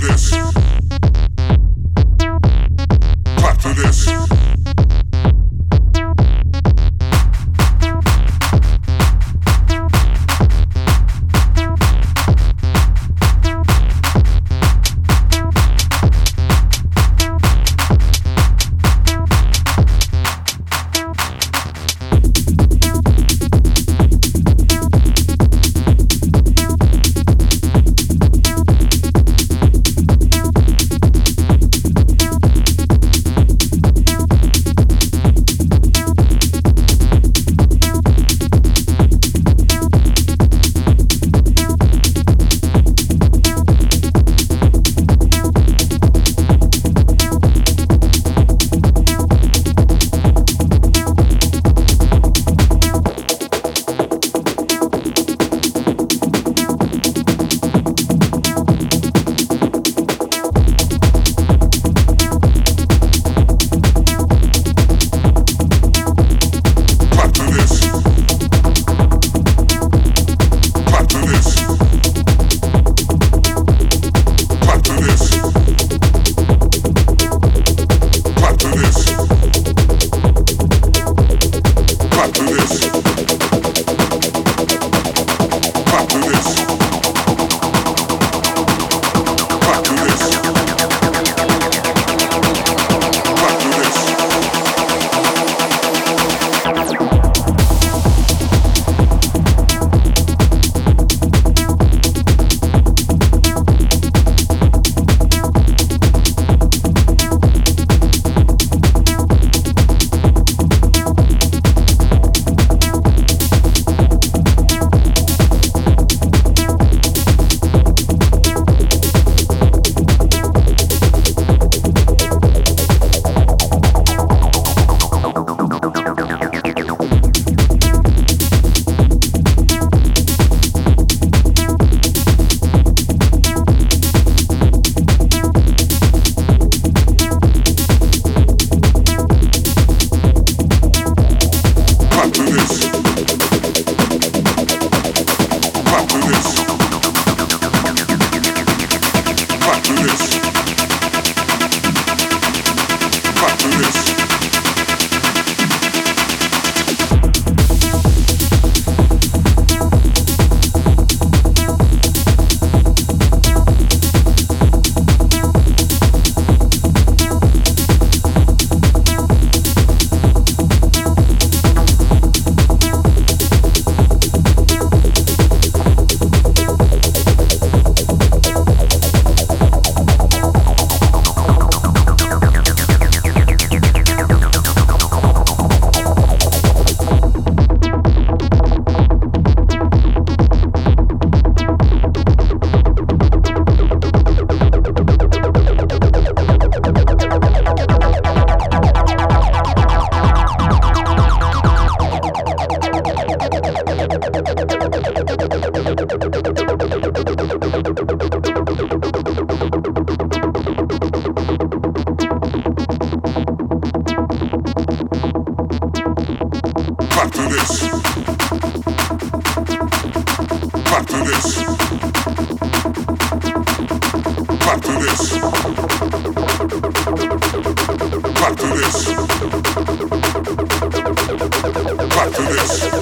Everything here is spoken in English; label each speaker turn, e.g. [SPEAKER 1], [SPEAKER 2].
[SPEAKER 1] this. to this.